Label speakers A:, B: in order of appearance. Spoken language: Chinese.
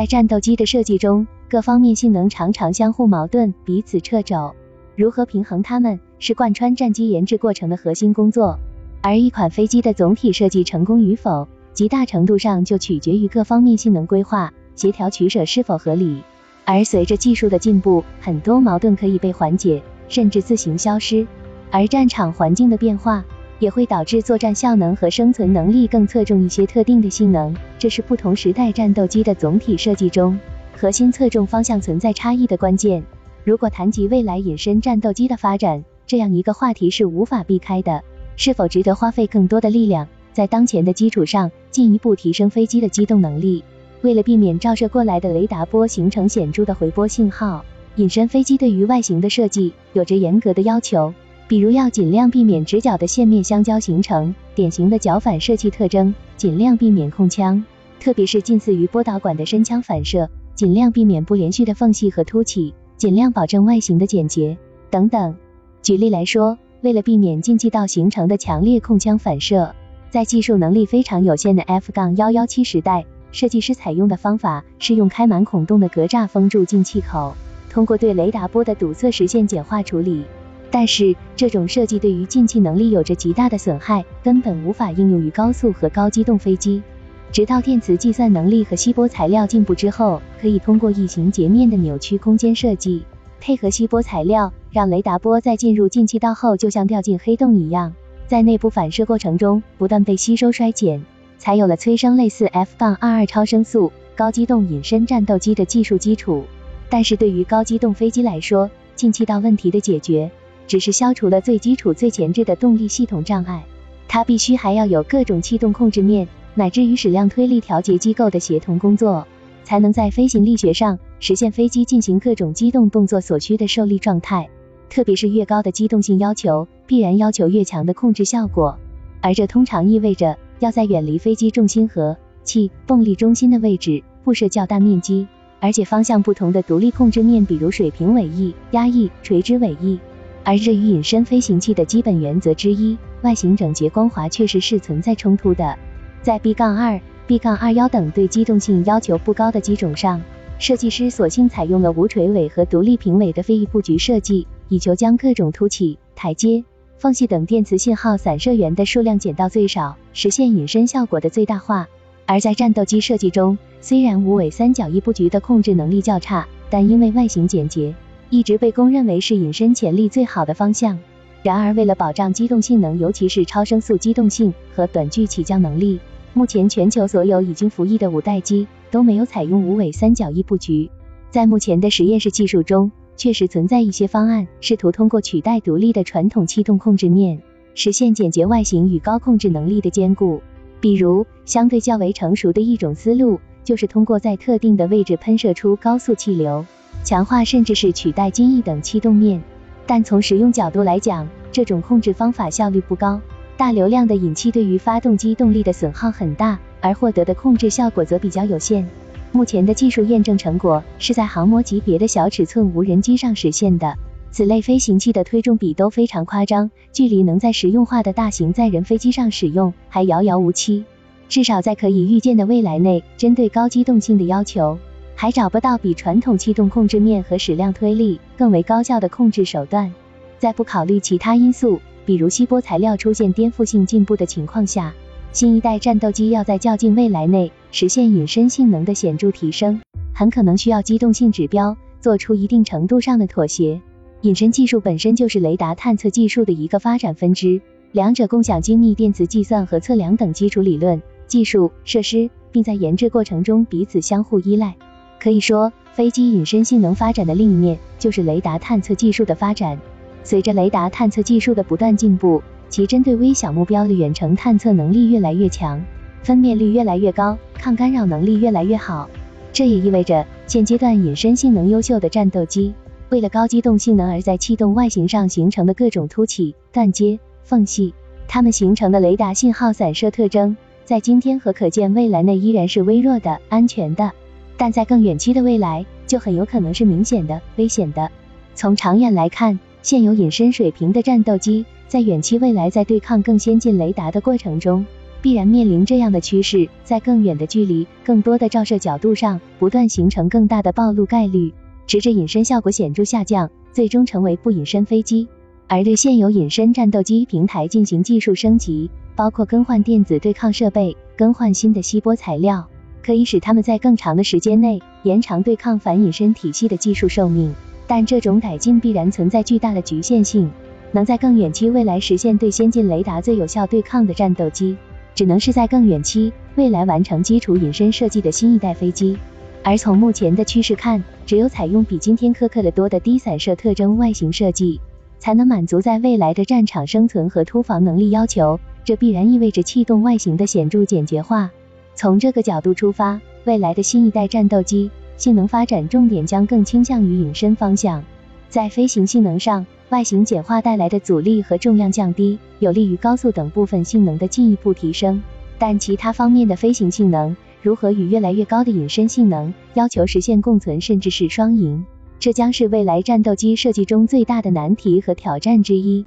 A: 在战斗机的设计中，各方面性能常常相互矛盾，彼此掣肘。如何平衡它们，是贯穿战机研制过程的核心工作。而一款飞机的总体设计成功与否，极大程度上就取决于各方面性能规划、协调取舍是否合理。而随着技术的进步，很多矛盾可以被缓解，甚至自行消失。而战场环境的变化，也会导致作战效能和生存能力更侧重一些特定的性能，这是不同时代战斗机的总体设计中核心侧重方向存在差异的关键。如果谈及未来隐身战斗机的发展，这样一个话题是无法避开的。是否值得花费更多的力量，在当前的基础上进一步提升飞机的机动能力？为了避免照射过来的雷达波形成显著的回波信号，隐身飞机对于外形的设计有着严格的要求，比如要尽量避免直角的线面相交形成典型的角反射器特征，尽量避免空腔，特别是近似于波导管的深腔反射，尽量避免不连续的缝隙和凸起，尽量保证外形的简洁等等。举例来说。为了避免进气道形成的强烈空腔反射，在技术能力非常有限的 F- 杠幺幺七时代，设计师采用的方法是用开满孔洞的格栅封住进气口，通过对雷达波的堵塞实现简化处理。但是这种设计对于进气能力有着极大的损害，根本无法应用于高速和高机动飞机。直到电磁计算能力和吸波材料进步之后，可以通过异形截面的扭曲空间设计。配合吸波材料，让雷达波在进入进气道后，就像掉进黑洞一样，在内部反射过程中不断被吸收衰减，才有了催生类似 F- 杠二二超声速高机动隐身战斗机的技术基础。但是对于高机动飞机来说，进气道问题的解决，只是消除了最基础、最前置的动力系统障碍，它必须还要有各种气动控制面，乃至于矢量推力调节机构的协同工作。才能在飞行力学上实现飞机进行各种机动动作所需的受力状态，特别是越高的机动性要求，必然要求越强的控制效果，而这通常意味着要在远离飞机重心和气动力中心的位置布设较大面积，而且方向不同的独立控制面，比如水平尾翼、压翼、垂直尾翼。而这与隐身飞行器的基本原则之一——外形整洁光滑，确实是存在冲突的。在 B- 杠二。B- 杠二幺等对机动性要求不高的机种上，设计师索性采用了无垂尾和独立平尾的飞翼布局设计，以求将各种凸起、台阶、缝隙等电磁信号散射源的数量减到最少，实现隐身效果的最大化。而在战斗机设计中，虽然无尾三角翼布局的控制能力较差，但因为外形简洁，一直被公认为是隐身潜力最好的方向。然而，为了保障机动性能，尤其是超声速机动性和短距起降能力，目前全球所有已经服役的五代机都没有采用无尾三角翼布局。在目前的实验室技术中，确实存在一些方案，试图通过取代独立的传统气动控制面，实现简洁外形与高控制能力的兼顾。比如，相对较为成熟的一种思路，就是通过在特定的位置喷射出高速气流，强化甚至是取代襟翼等气动面。但从实用角度来讲，这种控制方法效率不高。大流量的引气对于发动机动力的损耗很大，而获得的控制效果则比较有限。目前的技术验证成果是在航模级别的小尺寸无人机上实现的，此类飞行器的推重比都非常夸张，距离能在实用化的大型载人飞机上使用还遥遥无期。至少在可以预见的未来内，针对高机动性的要求，还找不到比传统气动控制面和矢量推力更为高效的控制手段。在不考虑其他因素。比如吸波材料出现颠覆性进步的情况下，新一代战斗机要在较近未来内实现隐身性能的显著提升，很可能需要机动性指标做出一定程度上的妥协。隐身技术本身就是雷达探测技术的一个发展分支，两者共享精密电磁计算和测量等基础理论、技术设施，并在研制过程中彼此相互依赖。可以说，飞机隐身性能发展的另一面就是雷达探测技术的发展。随着雷达探测技术的不断进步，其针对微小目标的远程探测能力越来越强，分辨率越来越高，抗干扰能力越来越好。这也意味着，现阶段隐身性能优秀的战斗机，为了高机动性能而在气动外形上形成的各种凸起、断接、缝隙，它们形成的雷达信号散射特征，在今天和可见未来内依然是微弱的、安全的，但在更远期的未来，就很有可能是明显的、危险的。从长远来看，现有隐身水平的战斗机，在远期未来在对抗更先进雷达的过程中，必然面临这样的趋势，在更远的距离、更多的照射角度上，不断形成更大的暴露概率，直至隐身效果显著下降，最终成为不隐身飞机。而对现有隐身战斗机平台进行技术升级，包括更换电子对抗设备、更换新的吸波材料，可以使它们在更长的时间内延长对抗反隐身体系的技术寿命。但这种改进必然存在巨大的局限性，能在更远期未来实现对先进雷达最有效对抗的战斗机，只能是在更远期未来完成基础隐身设计的新一代飞机。而从目前的趋势看，只有采用比今天苛刻的多的低散射特征外形设计。才能满足在未来的战场生存和突防能力要求，这必然意味着气动外形的显著简洁化。从这个角度出发，未来的新一代战斗机性能发展重点将更倾向于隐身方向。在飞行性能上，外形简化带来的阻力和重量降低，有利于高速等部分性能的进一步提升。但其他方面的飞行性能，如何与越来越高的隐身性能要求实现共存，甚至是双赢？这将是未来战斗机设计中最大的难题和挑战之一。